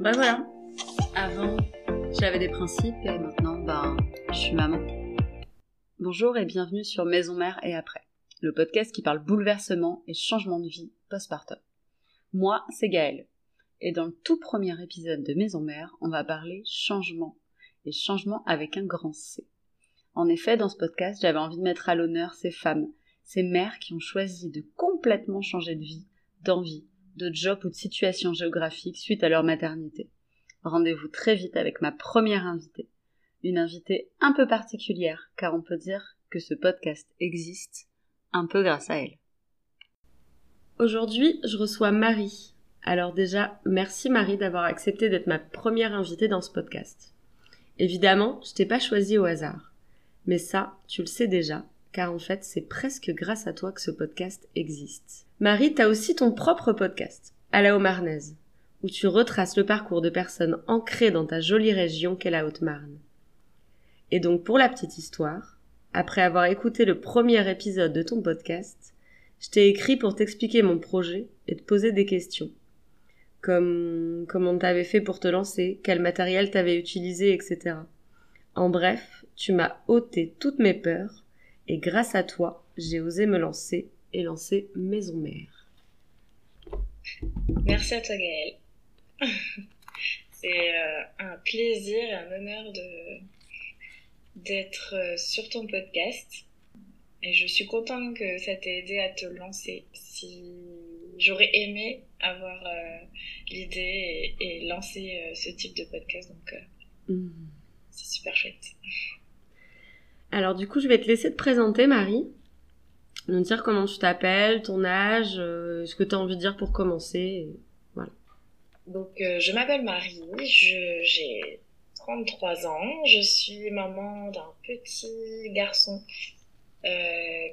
Bah voilà. Avant, j'avais des principes et maintenant, bah, je suis maman. Bonjour et bienvenue sur Maison Mère et après, le podcast qui parle bouleversement et changement de vie postpartum. Moi, c'est Gaëlle. Et dans le tout premier épisode de Maison Mère, on va parler changement. Et changement avec un grand C. En effet, dans ce podcast, j'avais envie de mettre à l'honneur ces femmes, ces mères qui ont choisi de complètement changer de vie, d'envie, de job ou de situation géographique suite à leur maternité. Rendez-vous très vite avec ma première invitée. Une invitée un peu particulière, car on peut dire que ce podcast existe un peu grâce à elle. Aujourd'hui, je reçois Marie. Alors déjà, merci Marie d'avoir accepté d'être ma première invitée dans ce podcast. Évidemment, je t'ai pas choisi au hasard. Mais ça, tu le sais déjà, car en fait, c'est presque grâce à toi que ce podcast existe. Marie, t'as aussi ton propre podcast, à la Haut-Marnaise, où tu retraces le parcours de personnes ancrées dans ta jolie région qu'est la Haute-Marne. Et donc, pour la petite histoire, après avoir écouté le premier épisode de ton podcast, je t'ai écrit pour t'expliquer mon projet et te poser des questions. Comme comment t'avais fait pour te lancer, quel matériel t'avais utilisé, etc. En bref, tu m'as ôté toutes mes peurs et grâce à toi, j'ai osé me lancer et lancer Maison Mère. Merci à toi Gaëlle. C'est euh, un plaisir et un honneur de d'être euh, sur ton podcast. Et je suis contente que ça t'ait aidé à te lancer. Si j'aurais aimé avoir euh, l'idée et, lancer ce type de podcast, donc mmh. c'est super chouette. Alors du coup, je vais te laisser te présenter, Marie. Nous dire comment tu t'appelles, ton âge, euh, ce que tu as envie de dire pour commencer. Voilà. Donc, euh, je m'appelle Marie, j'ai 33 ans, je suis maman d'un petit garçon euh,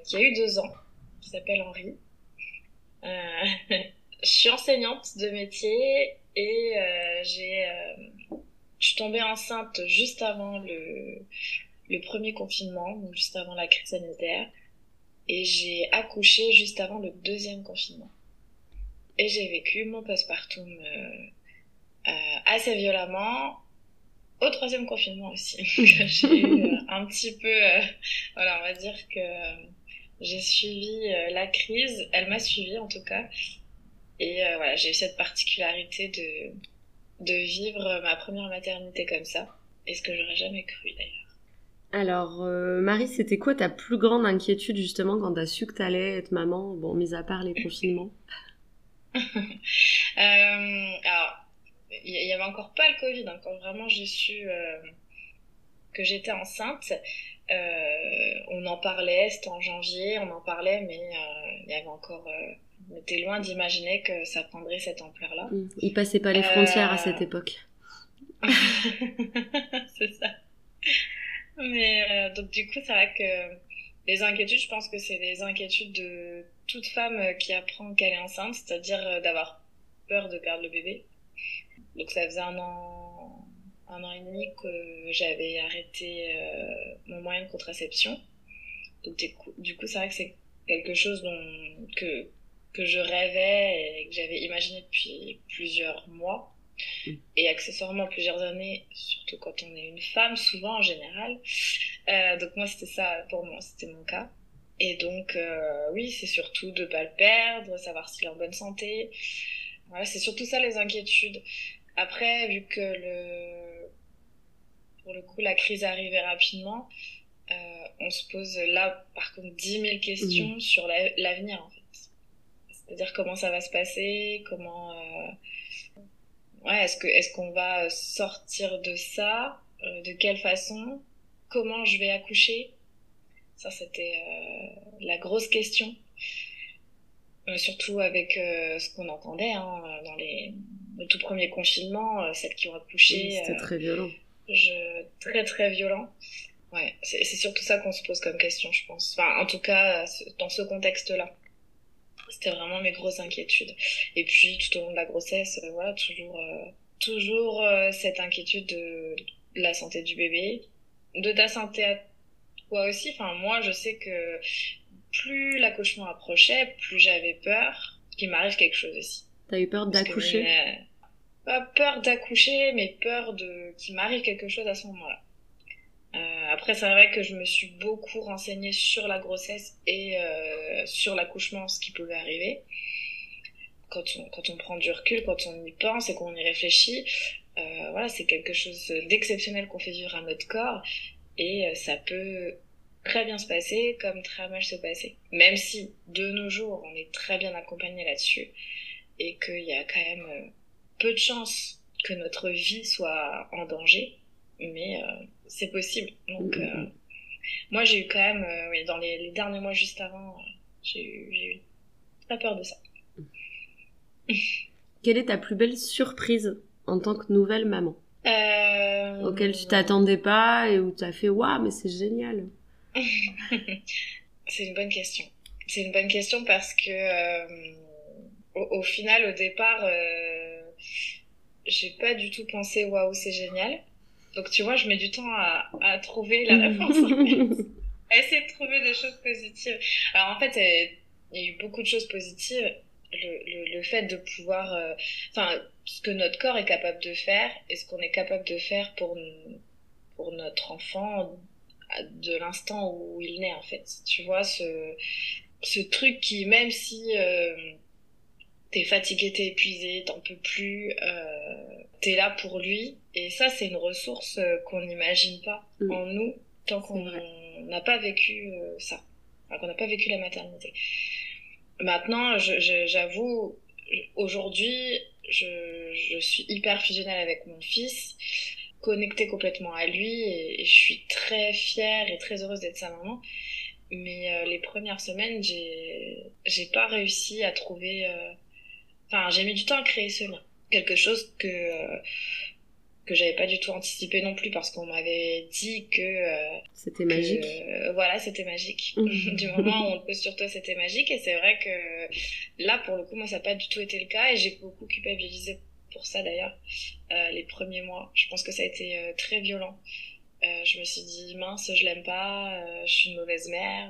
qui a eu deux ans, qui s'appelle Henri. je suis enseignante de métier et j'ai, je suis tombée enceinte juste avant le, le premier confinement, donc juste avant la crise sanitaire, et j'ai accouché juste avant le deuxième confinement. Et j'ai vécu mon postpartum euh, euh, assez violemment, au troisième confinement aussi. j'ai eu euh, un petit peu, euh, voilà, on va dire que j'ai suivi la crise, elle m'a suivi en tout cas, et voilà, j'ai eu cette particularité de, de vivre ma première maternité comme ça, et ce que j'aurais jamais cru d'ailleurs. Alors, euh, Marie, c'était quoi ta plus grande inquiétude justement quand t'as su que t'allais être maman, bon, mis à part les confinements euh, Alors, il y, avait encore pas le Covid, hein, quand vraiment j'ai su euh, que j'étais enceinte. on en parlait, c'était en janvier, on en parlait, mais il y avait encore... on était loin d'imaginer que ça prendrait cette ampleur-là. Mmh. Il passait pas les frontières à cette époque. C'est ça. Mais euh, donc du coup, c'est vrai que les inquiétudes, je pense que c'est les inquiétudes de toute femme qui apprend qu'elle est enceinte, c'est-à-dire euh, d'avoir peur de perdre le bébé. Donc ça faisait un an, un an et demi que j'avais arrêté euh, mon moyen de contraception. Donc du coup, c'est vrai que c'est quelque chose dont, que, que je rêvais et que j'avais imaginé depuis plusieurs mois. Et accessoirement plusieurs années, surtout quand on est une femme, souvent en général. Euh, donc moi c'était ça, pour moi c'était mon cas. Et donc euh, oui, c'est surtout de pas le perdre, savoir s'il est en bonne santé. Voilà, c'est surtout ça les inquiétudes. Après, vu que le, pour le coup la crise arrivée rapidement, euh, on se pose là par contre 10 000 questions sur l'avenir en fait. C'est-à-dire comment ça va se passer, comment ouais, est-ce que est-ce qu'on va sortir de ça euh, De quelle façon Comment je vais accoucher? Ça, c'était euh, la grosse question. Euh, surtout avec ce qu'on entendait hein, dans les le tout premier confinement, celles qui ont accouché. c'était très violent. Je, très très violent. Ouais, c'est surtout ça qu'on se pose comme question, je pense. Enfin, en tout cas, dans ce contexte-là. C'était vraiment mes grosses inquiétudes. Et puis tout au long de la grossesse, euh, voilà, toujours, euh, toujours euh, cette inquiétude de la santé du bébé, de ta santé à toi aussi. Enfin, moi, je sais que plus l'accouchement approchait, plus j'avais peur qu'il m'arrive quelque chose aussi. T'as eu peur d'accoucher? pas peur d'accoucher, mais peur de qu'il m'arrive quelque chose à ce moment-là. Euh, après, c'est vrai que je me suis beaucoup renseignée sur la grossesse et euh, sur l'accouchement, ce qui pouvait arriver. Quand on, quand on prend du recul, quand on y pense et qu'on y réfléchit, euh, voilà, c'est quelque chose d'exceptionnel qu'on fait vivre à notre corps et euh, ça peut très bien se passer comme très mal se passer. Même si de nos jours on est très bien accompagné là-dessus et qu'il y a quand même euh, peu de chances que notre vie soit en danger, mais euh, c'est possible. Donc, euh, moi, j'ai eu quand même, euh, oui, dans les, les, derniers mois juste avant, j'ai eu, eu, très peur de ça. Quelle est ta plus belle surprise en tant que nouvelle maman euh... Auquel tu t'attendais pas et où tu as fait waouh, mais c'est génial C'est une bonne question. C'est une bonne question parce que au, au, final, au départ, j'ai pas du tout pensé waouh, c'est génial. Donc tu vois, je mets du temps à, à trouver la réponse. à essayer de trouver des choses positives. Alors en fait, il y a eu beaucoup de choses positives. Le, le, le fait de pouvoir, euh, enfin, ce que notre corps est capable de faire et ce qu'on est capable de faire pour pour notre enfant de l'instant où il naît en fait. Tu vois ce ce truc qui même si euh, t'es fatigué, t'es épuisé, t'en peux plus, euh, t'es là pour lui. Et ça, c'est une ressource euh, qu'on n'imagine pas mmh. en nous tant qu'on n'a pas vécu euh, ça, enfin, qu'on n'a pas vécu la maternité. Maintenant, j'avoue, aujourd'hui, je, je, suis hyper fusionnelle avec mon fils, connectée complètement à lui, et, et je suis très fière et très heureuse d'être sa maman. Mais euh, les premières semaines, j'ai j'ai pas réussi à trouver euh, Enfin, j'ai mis du temps à créer ce lien. Quelque chose que euh, que j'avais pas du tout anticipé non plus parce qu'on m'avait dit que euh, c'était magique. Euh, voilà, c'était magique. du moment où on le pose sur toi, c'était magique et c'est vrai que là pour le coup moi ça n'a pas du tout été le cas et j'ai beaucoup culpabilisé pour ça d'ailleurs euh, les premiers mois. Je pense que ça a été euh, très violent. je me suis dit mince, je l'aime pas, je suis une mauvaise mère,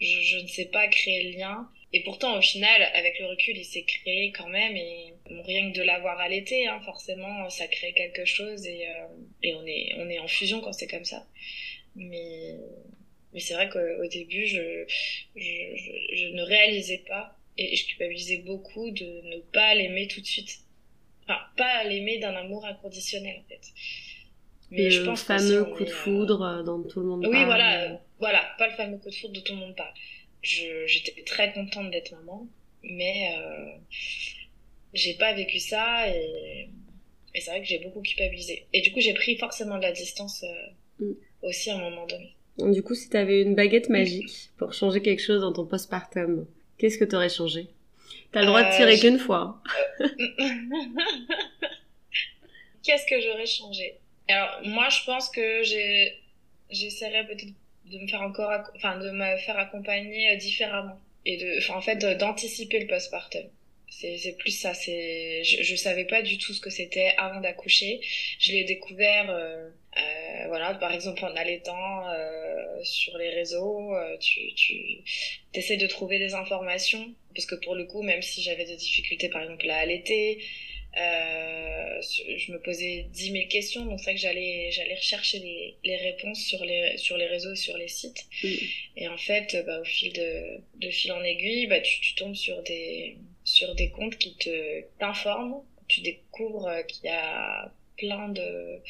je, je ne sais pas créer le lien. Et pourtant, au final, avec le recul, il s'est créé quand même. Et bon, rien que de l'avoir allaité, hein, forcément, ça crée quelque chose. Et, euh, et on, est, on est en fusion quand c'est comme ça. Mais, mais c'est vrai qu'au début, je, je, je, je, ne réalisais pas. Et je culpabilisais beaucoup de ne pas l'aimer tout de suite. Enfin, pas l'aimer d'un amour inconditionnel, en fait. Mais le je pense fameux coup de foudre euh... dont tout le monde oui, parle. Oui, voilà, voilà, pas le fameux coup de foudre dont tout le monde parle j'étais très contente d'être maman, mais euh, j'ai pas vécu ça et, et c'est vrai que j'ai beaucoup culpabilisé. Et du coup, j'ai pris forcément de la distance euh, mm. aussi à un moment donné. Du coup, si tu avais une baguette magique pour changer quelque chose dans ton postpartum, qu'est-ce que tu aurais changé? T'as le droit de tirer euh, qu'une fois. qu'est-ce que j'aurais changé? Alors, moi, je pense que j'essaierais peut-être de me faire encore, enfin, de me faire accompagner euh, différemment et de, enfin, en fait, d'anticiper le postpartum. C'est, plus ça. C'est, je, je savais pas du tout ce que c'était avant d'accoucher. Je l'ai découvert, euh, euh, voilà, par exemple en allaitant euh, sur les réseaux. Euh, tu, tu essaies de trouver des informations parce que pour le coup, même si j'avais des difficultés, par exemple à allaiter, euh, je me posais dix mille questions, donc c'est vrai que j'allais j'allais rechercher les, les réponses sur les sur les réseaux, sur les sites. Mm. Et en fait, bah, au fil de, de fil en aiguille, bah, tu, tu tombes sur des sur des comptes qui te t'informent. Tu découvres qu'il y a plein de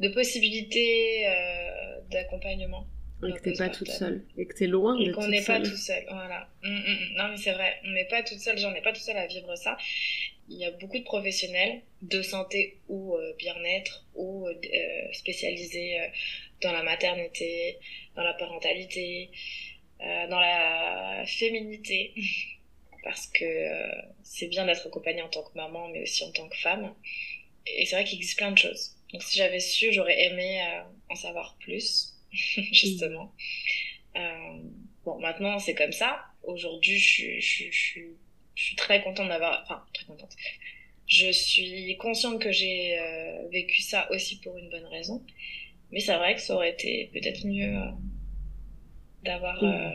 de possibilités euh, d'accompagnement. Et que t'es pas toute seule. Et que t'es loin Et qu'on n'est pas tout seul. Voilà. Mm, mm, non, mais c'est vrai. On n'est pas toute seule. J'en ai pas tout seul à vivre ça il y a beaucoup de professionnels de santé ou euh, bien-être ou euh, spécialisés euh, dans la maternité, dans la parentalité, euh, dans la féminité, parce que c'est bien d'être accompagnée en tant que maman, mais aussi en tant que femme. Et c'est vrai qu'il existe plein de choses. Donc si j'avais su, j'aurais aimé en savoir plus, justement. bon, maintenant c'est comme ça. Aujourd'hui, je, je, je suis je suis très contente d'avoir, enfin très contente. Je suis consciente que j'ai euh, vécu ça aussi pour une bonne raison, mais c'est vrai que ça aurait été peut-être mieux euh, d'avoir mmh. euh,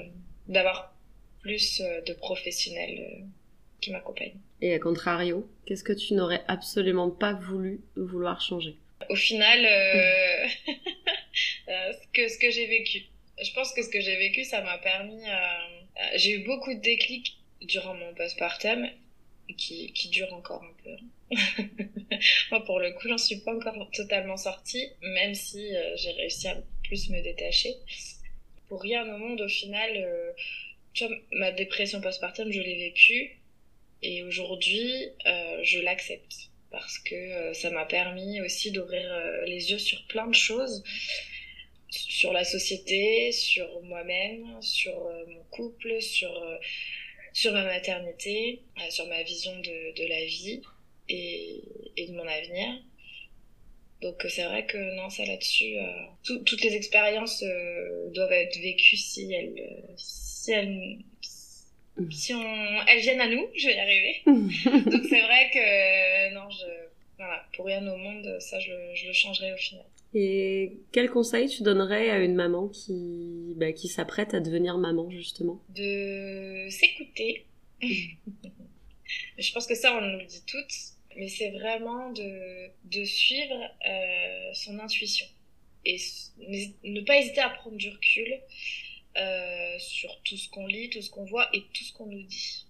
d'avoir plus de professionnels qui m'accompagne. Et à contrario, qu'est-ce que tu n'aurais absolument pas voulu vouloir changer? Au final, ce que, ce que j'ai vécu. Je pense que ce que j'ai vécu, ça m'a permis... Euh, j'ai eu beaucoup de déclics durant mon postpartum qui, qui dure encore un peu. Moi, pour le coup, j'en suis pas encore totalement sortie, même si j'ai réussi à plus me détacher. Pour rien au monde, au final, tu vois, ma dépression postpartum, je l'ai vécue et aujourd'hui, euh, je l'accepte parce que euh, ça m'a permis aussi d'ouvrir euh, les yeux sur plein de choses, sur la société, sur moi-même, sur mon couple, sur, sur ma maternité, sur ma vision de, de la vie et, et, de mon avenir. Donc c'est vrai que non, ça là-dessus, toutes les expériences doivent être vécues si elles, si elles, si on, elles viennent à nous, je vais y arriver. Donc c'est vrai que non, je, voilà, pour rien au monde, ça je, je le changerai au final. Et quel conseil tu donnerais à une maman qui, bah, qui s'apprête à devenir maman justement? De s'écouter. je pense que ça on nous le dit toutes, mais c'est vraiment de, de suivre euh, son intuition et ne pas hésiter à prendre du recul euh, sur tout ce qu'on lit, tout ce qu'on voit et tout ce qu'on nous dit.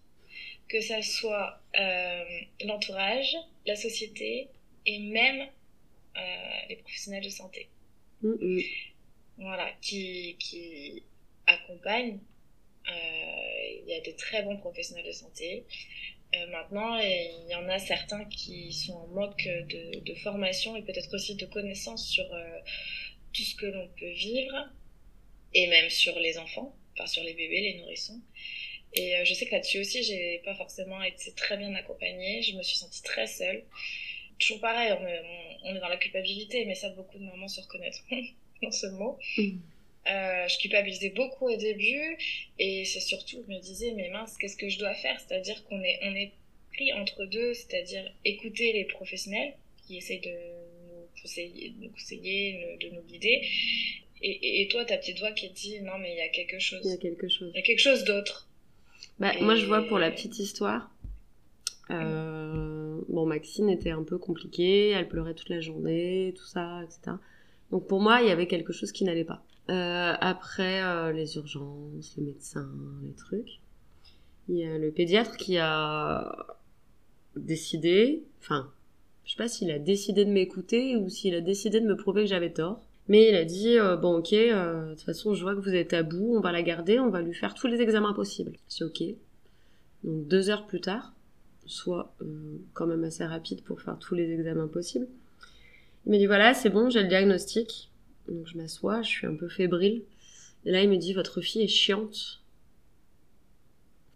Que ça soit euh, l'entourage, la société et même les professionnels de santé. Mm-hmm. Voilà, qui, qui accompagnent. Il y a des très bons professionnels de santé. maintenant, il y en a certains qui sont en manque de, de formation et peut-être aussi de connaissances sur tout ce que l'on peut vivre et même sur les enfants, enfin sur les bébés, les nourrissons. Et euh, je sais que là-dessus aussi, j'ai pas forcément été très bien accompagnée. Je me suis sentie très seule. Toujours pareil, on, est dans la culpabilité, mais ça, beaucoup de mamans se reconnaîtront dans ce mot. Mm. Euh, je culpabilisais beaucoup au début, et c'est surtout, je me disais, mais mince, qu'est-ce que je dois faire? C'est-à-dire qu'on est, on est pris entre deux, c'est-à-dire écouter les professionnels qui essayent de nous conseiller, de nous, conseiller, de nous guider, et, et, toi, ta petite voix qui dit non, mais il y a quelque chose. Il y a quelque chose. Il y a quelque chose d'autre. Bah, Moi, je vois pour la petite histoire. Euh, bon, Maxine était un peu compliquée, elle pleurait toute la journée, tout ça, etc. Donc pour moi, il y avait quelque chose qui n'allait pas. Euh, après euh, les urgences, les médecins, les trucs, il y a le pédiatre qui a décidé, enfin, je sais pas s'il a décidé de m'écouter ou s'il a décidé de me prouver que j'avais tort. Mais il a dit euh, bon ok, de toute façon je vois que vous êtes à bout, on va la garder, on va lui faire tous les examens possibles. C'est ok. Donc deux heures plus tard, soit euh, quand même assez rapide pour faire tous les examens possibles. Il me dit voilà c'est bon, j'ai le diagnostic. Donc je m'assois, je suis un peu fébrile. Et là il me dit votre fille est chiante.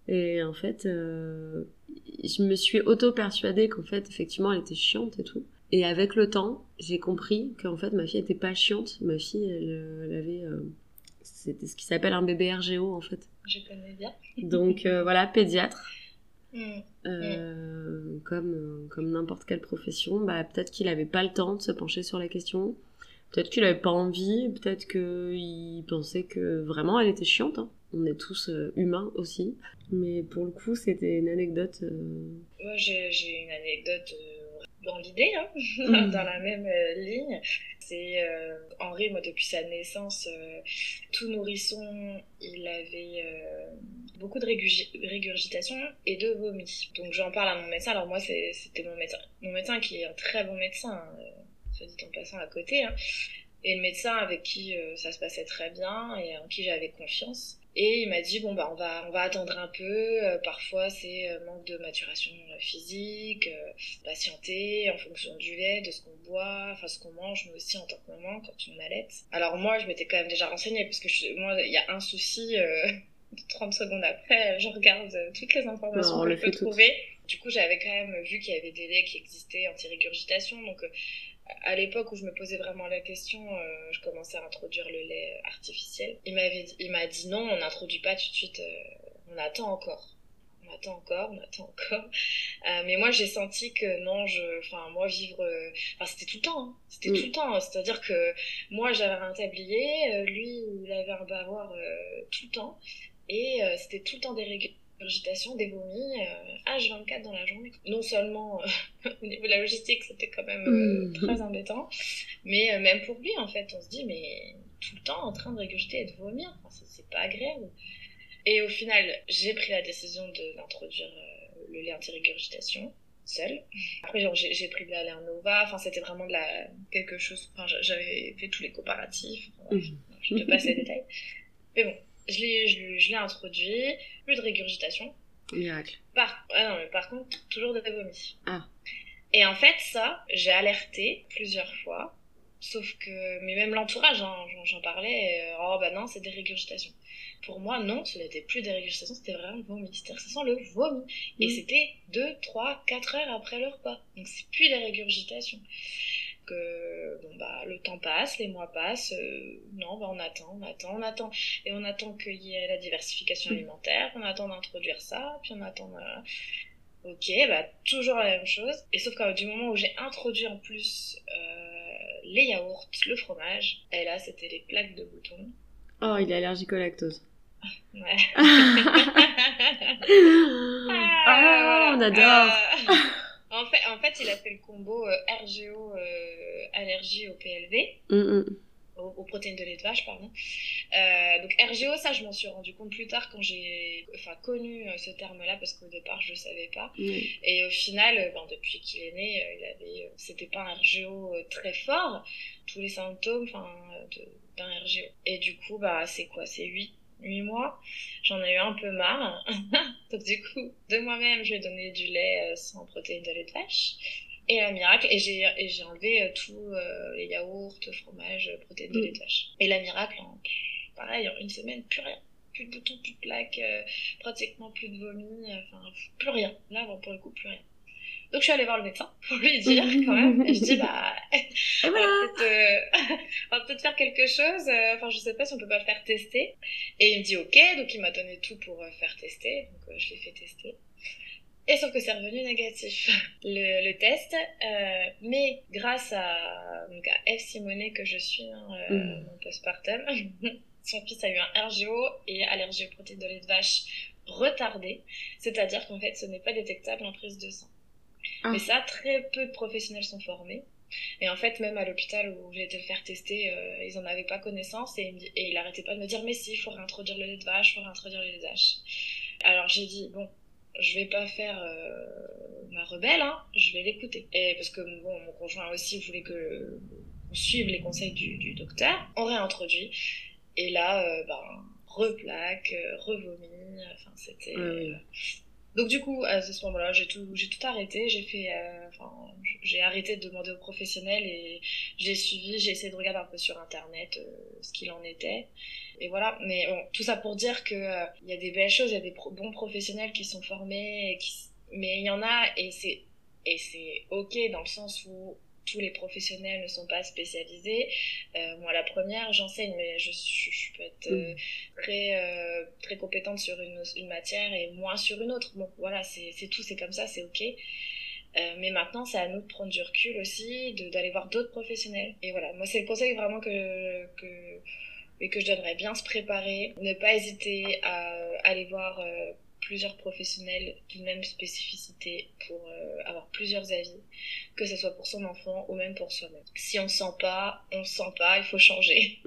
Et en fait, je me suis auto-persuadée qu'en fait, effectivement, elle était chiante et tout. Et avec le temps, j'ai compris qu'en fait, ma fille était pas chiante. Ma fille, elle, avait. Euh, c'était ce qui s'appelle un bébé RGO, en fait. Je connais bien. Donc euh, voilà, pédiatre. Mm. Euh, comme comme n'importe quelle profession, bah, peut-être qu'il avait pas le temps de se pencher sur la question. Peut-être qu'il avait pas envie, peut-être qu'il pensait que vraiment elle était chiante. Hein. On est tous humains aussi. Mais pour le coup, c'était une anecdote. Moi, j'ai une anecdote dans l'idée, hein, mm. dans la même euh, ligne. C'est euh, Henri, moi, depuis sa naissance, euh, tout nourrisson, il avait beaucoup de régurgitation et de vomi. Donc j'en parle à mon médecin. Alors moi, c'était mon médecin, mon médecin qui est un très bon médecin, soit dit en passant à côté, hein, et le médecin avec qui ça se passait très bien et en qui j'avais confiance. Et il m'a dit bon bah on va on va attendre un peu. Euh, parfois c'est euh, manque de maturation physique, euh, patienter en fonction du lait, de ce qu'on boit, enfin ce qu'on mange, mais aussi en tant que maman quand on allait. Alors moi je m'étais quand même déjà renseignée parce que je, moi il y a un souci. 30 secondes après, je regarde toutes les informations que je peux trouver. Du coup, j'avais quand même vu qu'il y avait des laits qui existaient anti-régurgitation, donc à l'époque où je me posais vraiment la question, euh, je commençais à introduire le lait artificiel. Il m'avait, il m'a dit non, on n'introduit pas tout de suite, euh, on attend encore. On attend encore, on attend encore. Euh, mais moi, j'ai senti que non, je, enfin, moi, vivre, enfin, c'était tout le temps, hein. c'était tout le temps. C'est-à-dire que moi, j'avais un tablier, lui, il avait un bavoir tout le temps, et c'était tout le temps des régurgitation, des vomis, H24 dans la journée. Non seulement au niveau de la logistique, c'était quand même mmh. très embêtant, mais même pour lui, en fait, on se dit, mais tout le temps en train de régurgiter et de vomir, enfin, c'est pas agréable. Et au final, j'ai pris la décision d'introduire le lait anti-régurgitation seule. Après, j'ai pris de la Lernova, enfin, c'était vraiment de la, quelque chose, enfin, j'avais fait tous les comparatifs, je te passe les détails. Mais bon, je l'ai introduit, plus de régurgitation. Miracle. Par, ah non, mais par contre, toujours des vomis. Ah. Et en fait, ça, j'ai alerté plusieurs fois, sauf que, mais même l'entourage, hein, j'en parlais, oh bah non, c'est des régurgitations. Pour moi, non, ce n'était plus des régurgitations, c'était vraiment le vomi. C'est-à-dire ça sent le vomi. Et mm. c'était 2, 3, 4 heures après le repas. Donc c'est plus des régurgitations. Que bon, bah, le temps passe, les mois passent, euh, non, bah, on attend, on attend, on attend. Et on attend qu'il y ait la diversification mm. alimentaire, on attend d'introduire ça, puis on attend. Ok, bah toujours la même chose. Et sauf qu'à du moment où j'ai introduit en plus euh, les yaourts, le fromage, et là c'était les plaques de boutons. Oh, il est allergique au lactose. Ouais. ah, on adore. Euh, en, fait, en fait, il a fait le combo euh, RGO euh, allergie au PLV. Mm. Aux, protéines de lait de vache, pardon. donc RGO, ça, je m'en suis rendu compte plus tard quand j'ai enfin, connu ce terme-là, parce qu'au départ, je ne savais pas. Mm. Et au final, ben, depuis qu'il est né, il avait, c'était pas un RGO très fort. Tous les symptômes, d'un RGO. Et du coup, bah, c'est quoi? C'est 8 8 mois, j'en ai eu un peu marre. Donc du coup, de moi-même, je lui ai donné du lait euh, sans protéines de lait de vache. Et la miracle, et j'ai, enlevé euh, tous euh, les yaourts, fromage, protéines de lait de vache. Et la miracle, pareil, en une semaine, plus rien. Plus de boutons, plus de plaques, pratiquement plus de vomi, enfin, plus rien. Là, bon, pour le coup, plus rien. Donc je suis allée voir le médecin pour lui dire quand même. Et je dis bah on va peut-être faire quelque chose. Enfin je sais pas si on peut pas le faire tester. Et il me dit ok, donc il m'a donné tout pour euh, faire tester. Donc euh, je l'ai fait tester. Et sauf que c'est revenu négatif, le, le test. Euh, mais grâce à, donc à F. Simonet que je suis, hein, euh, mm. mon postpartum, son fils a eu un RGO et allergie aux protéines de lait de vache retardée. C'est-à-dire qu'en fait, ce n'est pas détectable en prise de sang. Ah. Mais ça, très peu de professionnels sont formés. Et en fait, même à l'hôpital où j'ai été le faire tester, euh, ils en avaient pas connaissance et, et il arrêtait pas de me dire mais si, il faut réintroduire le lait de vache, il faut réintroduire le lait de vache. Alors j'ai dit bon, je vais pas faire euh, ma rebelle, hein, je vais l'écouter. Et parce que bon, mon conjoint aussi voulait que on suive les conseils du, du docteur, on réintroduit. Et là, euh, ben, replaque, revomi, enfin c'était. Donc du coup, à ce moment-là, j'ai tout, j'ai tout arrêté. J'ai fait, euh, enfin, j'ai arrêté de demander aux professionnels et j'ai suivi, j'ai essayé de regarder un peu sur internet euh, ce qu'il en était. Et voilà. Mais bon, tout ça pour dire que euh, il y a des belles choses, il y a des bons professionnels qui sont formés, et qui... mais il y en a et c'est et c'est ok dans le sens où tous les professionnels ne sont pas spécialisés. Euh, moi, la première, j'enseigne, mais je, je, peux être euh, mm. très, euh, très compétente sur une, une, matière et moins sur une autre. Bon, voilà, c'est tout, c'est comme ça, c'est ok. Mais maintenant, c'est à nous de prendre du recul aussi, d'aller voir d'autres professionnels. Et voilà, moi, c'est le conseil vraiment que, que, et que je donnerais bien se préparer, ne pas hésiter à aller voir plusieurs professionnels d'une même spécificité pour euh, avoir plusieurs avis, que ce soit pour son enfant ou même pour soi-même. Si on sent pas, on sent pas, il faut changer.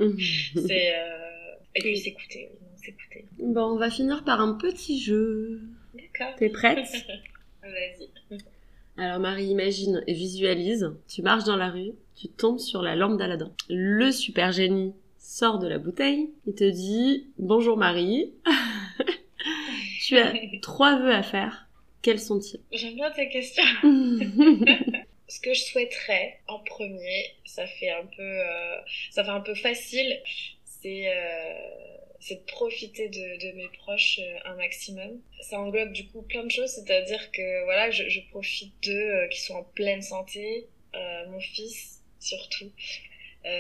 c'est euh... et puis s'écouter, s'écouter. Bon, on va finir par un petit jeu. D'accord. T'es prête? Vas-y. Alors Marie, imagine et visualise, tu marches dans la rue, tu tombes sur la lampe d'Aladin. Le super génie sort de la bouteille, il te dit Bonjour Marie, tu as trois vœux à faire. Quels sont-ils? J'aime bien tes questions. Ce que je souhaiterais en premier, ça fait un peu, euh, ça fait un peu facile, c'est euh, c'est de profiter de, de mes proches euh, un maximum. Ça englobe du coup plein de choses, c'est-à-dire que voilà, je, je profite d'eux qui sont en pleine santé, mon fils surtout,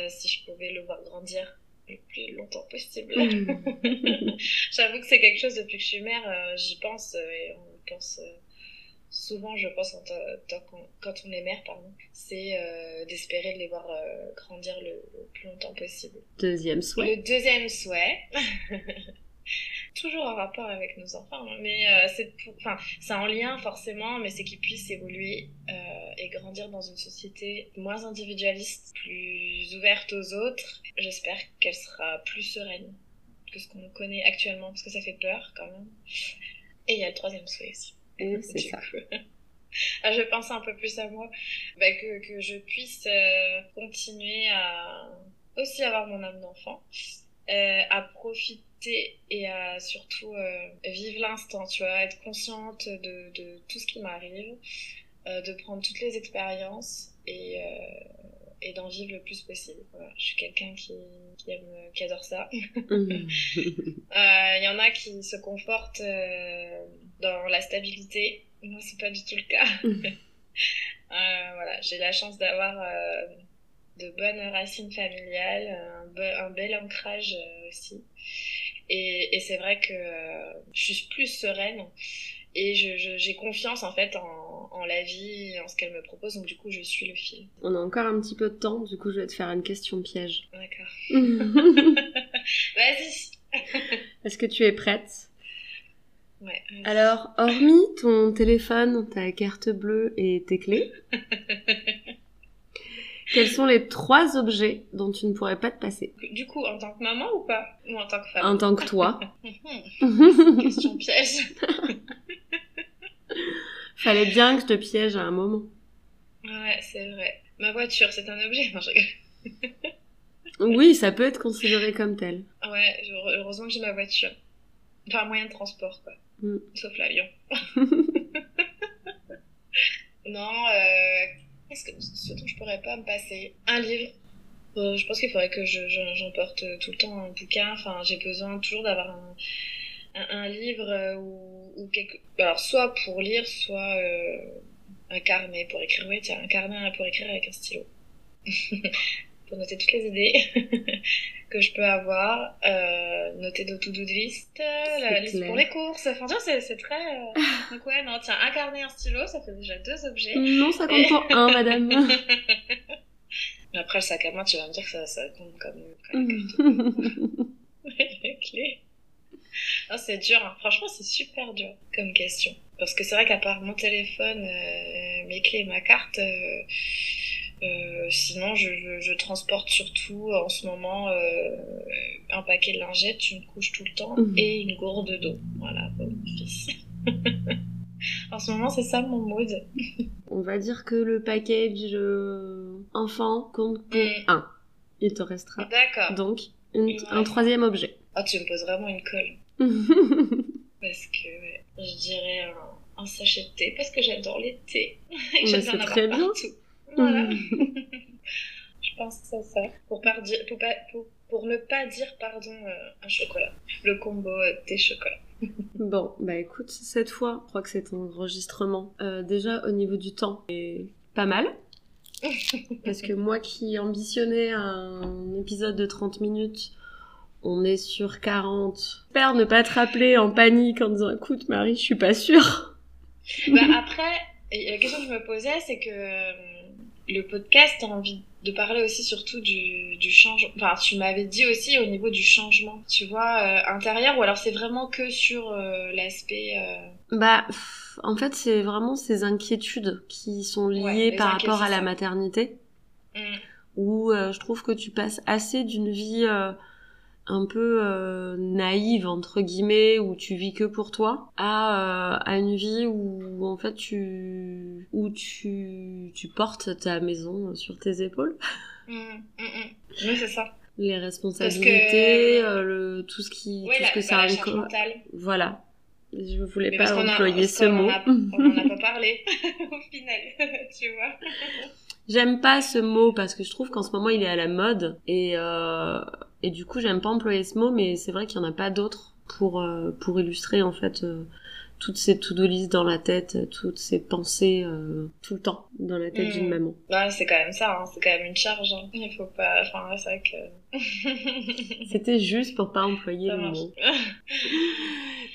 si je pouvais le voir grandir le plus longtemps possible. Mm. J'avoue que c'est quelque chose, depuis que je suis mère, euh, j'y pense euh, et on pense euh, souvent, je pense, quand on est mère, pardon, c'est d'espérer de les voir grandir le, plus longtemps possible. Deuxième souhait. Le deuxième souhait, toujours en rapport avec nos enfants, hein. mais euh, c'est enfin c'est en lien forcément, mais c'est qu'ils puissent évoluer euh, et grandir dans une société moins individualiste, plus ouverte aux autres. J'espère qu'elle sera plus sereine que ce qu'on connaît actuellement, parce que ça fait peur quand même. Et il y a le troisième souhait aussi. Et c'est ça. ah, je pense un peu plus à moi, bah, que, que je puisse euh, continuer à aussi avoir mon âme d'enfant, euh, à profiter et à surtout euh, vivre l'instant, tu vois, être consciente de, de tout ce qui m'arrive, euh, de prendre toutes les expériences et, euh, et d'en vivre le plus possible. Voilà. Je suis quelqu'un qui, qui, aime, qui adore ça. Il euh, y en a qui se confortent euh, dans la stabilité. Moi, c'est pas du tout le cas. euh, voilà, j'ai la chance d'avoir euh, de bonnes racines familiales, un, be un bel ancrage euh, aussi. Et, et c'est vrai que euh, je suis plus sereine et j'ai confiance en fait en, en, la vie, en ce qu'elle me propose, donc du coup je suis le fil. On a encore un petit peu de temps, du coup je vais te faire une question piège. D'accord. Vas-y. Est-ce que tu es prête? Ouais. Alors, hormis ton téléphone, ta carte bleue et tes clés, quels sont les trois objets dont tu ne pourrais pas te passer Du coup, en tant que maman ou pas Ou en tant que femme En tant que toi. Question piège. Fallait bien que je te piège à un moment. Ouais, c'est vrai. Ma voiture, c'est un objet Non, je rigole. Oui, ça peut être considéré comme tel. Ouais, heureusement que j'ai ma voiture. Enfin, un moyen de transport, quoi. Mm. Sauf l'avion. non, euh, qu'est-ce que ce dont je pourrais pas me passer? Un livre. Euh, je pense qu'il faudrait que j'emporte je, tout le temps un bouquin. Enfin, j'ai besoin toujours d'avoir un, un, un, livre ou, ou quelque. Alors, soit pour lire, soit euh, un carnet pour écrire. Oui, tiens, un carnet pour écrire avec un stylo. pour noter toutes les idées que je peux avoir, euh, noter de to-do list, la liste pour les courses. Enfin, c'est, c'est très. Euh... Donc, ouais, non, tiens, un carnet, un stylo, ça fait déjà deux objets. Non, ça compte pour un, madame. Mais après, le sac à main, tu vas me dire que ça, ça compte comme, comme les clés. C'est dur, hein. franchement, c'est super dur comme question. Parce que c'est vrai qu'à part mon téléphone, euh, mes clés et ma carte, euh, euh, sinon, je, je, je, transporte surtout en ce moment euh, un paquet de lingettes, une couche tout le temps mmh. et une gourde d'eau. Voilà, pour mon fils. en ce moment, c'est ça mon mood. On va dire que le package euh, enfant compte pour mmh. un. Il te restera. D'accord. Donc, une, un troisième objet. Ah, tu me poses vraiment une colle. parce que ouais, je dirais un, un, sachet de thé parce que j'adore les thés. C'est très bien. Partout. Voilà. je pense que c'est ça. Pour, dire, pour, pas, pour, pour, ne pas dire, pardon, euh, un chocolat. Le combo euh, thé-chocolat. bon, bah écoute, cette fois, je crois que c'est un enregistrement. Euh, déjà, au niveau du temps, c'est pas mal. Parce que moi qui ambitionnais un épisode de 30 minutes, on est sur 40. J'espère ne pas te rappeler en panique en disant écoute Marie, je suis pas sûre. bah après, la question que je me posais, c'est que le podcast, t'as envie de parler aussi surtout du, du changement. Enfin, tu m'avais dit aussi au niveau du changement, tu vois, euh, intérieur, ou alors c'est vraiment que sur euh, l'aspect. Euh... Bah, pff, en fait, c'est vraiment ces inquiétudes qui sont liées ouais, par rapport à la maternité, mm. où euh, je trouve que tu passes assez d'une vie euh, un peu euh, naïve entre guillemets où tu vis que pour toi à, euh, à une vie où en fait tu où tu tu portes ta maison sur tes épaules. Mmh, mmh, mmh. oui c'est ça. Les responsabilités que... euh, le tout ce qui tout la, ce que ça bah, voilà. Je voulais Mais pas employer a, ce on mot. a, on en a pas parlé au final tu vois. J'aime pas ce mot parce que je trouve qu'en ce moment il est à la mode et euh, et du coup j'aime pas employer ce mot mais c'est vrai qu'il y en a pas d'autres pour euh, pour illustrer en fait euh, toutes ces to-do list dans la tête, toutes ces pensées euh, tout le temps dans la tête mmh. d'une maman. Ouais, c'est quand même ça, hein. c'est quand même une charge. Hein. Il faut pas. Enfin, c'est que. C'était juste pour pas employer le mot.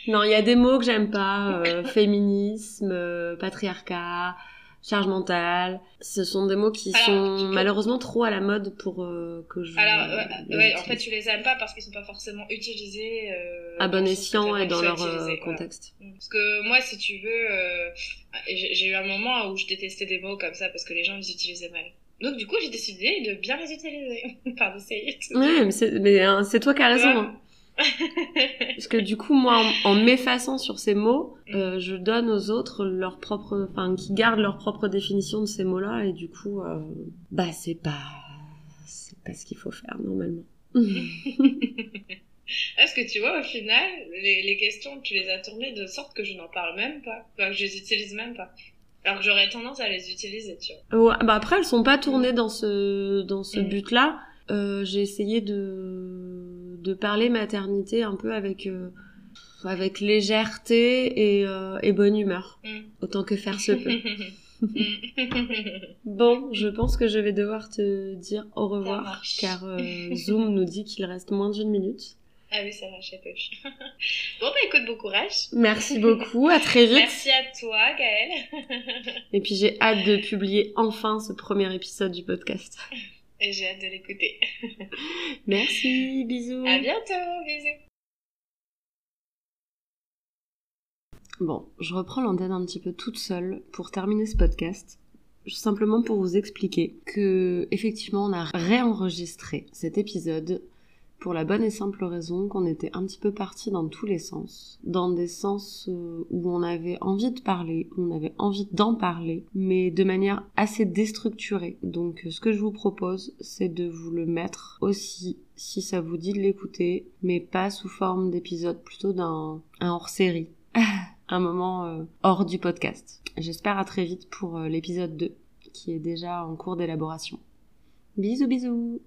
non, il y a des mots que j'aime pas féminisme, patriarcat. Charge mentale. Ce sont des mots qui sont malheureusement trop à la mode pour euh, que je. Alors, ouais, en fait, tu les aimes pas parce qu'ils sont pas forcément utilisés. Euh, à bon escient et dans leur euh, contexte. Mm. Parce que moi, si tu veux, j'ai eu un moment où je détestais des mots comme ça parce que les gens les utilisaient mal. Donc, du coup, j'ai décidé de bien les utiliser. Pardon, c'est. Ouais, mais c'est hein, toi qui as raison. Hein. Parce que du coup, moi, en, m'effaçant sur ces mots, mm. euh, je donne aux autres leur propre, enfin, qui gardent leur propre définition de ces mots-là, et du coup, euh, bah, c'est pas, c'est pas ce qu'il faut faire normalement. Est-ce que tu vois, au final, les, questions, tu les as tournées de sorte que je n'en parle même pas, enfin, que je les utilise même pas. Alors que j'aurais tendance à les utiliser, tu vois. Ouais, bah après, elles sont pas tournées dans ce, dans ce mm. but-là. Euh, j'ai essayé de de parler maternité un peu avec euh, avec légèreté et, euh, et bonne humeur, mm. autant que faire se peut. bon, je pense que je vais devoir te dire au revoir, car euh, Zoom nous dit qu'il reste moins d'une minute. Ah oui, ça va, je sais Bon, bah écoute, bon courage. Merci beaucoup, à très vite. Merci à toi, Gaëlle. Et puis j'ai hâte de publier enfin ce premier épisode du podcast. Et j'ai hâte de l'écouter. Merci, bisous. À bientôt, bisous. Bon, je reprends l'antenne un petit peu toute seule pour terminer ce podcast. Simplement pour vous expliquer que, effectivement, on a réenregistré cet épisode pour la bonne et simple raison qu'on était un petit peu parti dans tous les sens, dans des sens euh, où on avait envie de parler, on avait envie d'en parler, mais de manière assez déstructurée. Donc euh, ce que je vous propose, c'est de vous le mettre aussi si ça vous dit de l'écouter, mais pas sous forme d'épisode, plutôt d'un hors-série. un moment euh, hors du podcast. J'espère à très vite pour l'épisode 2 qui est déjà en cours d'élaboration. Bisous bisous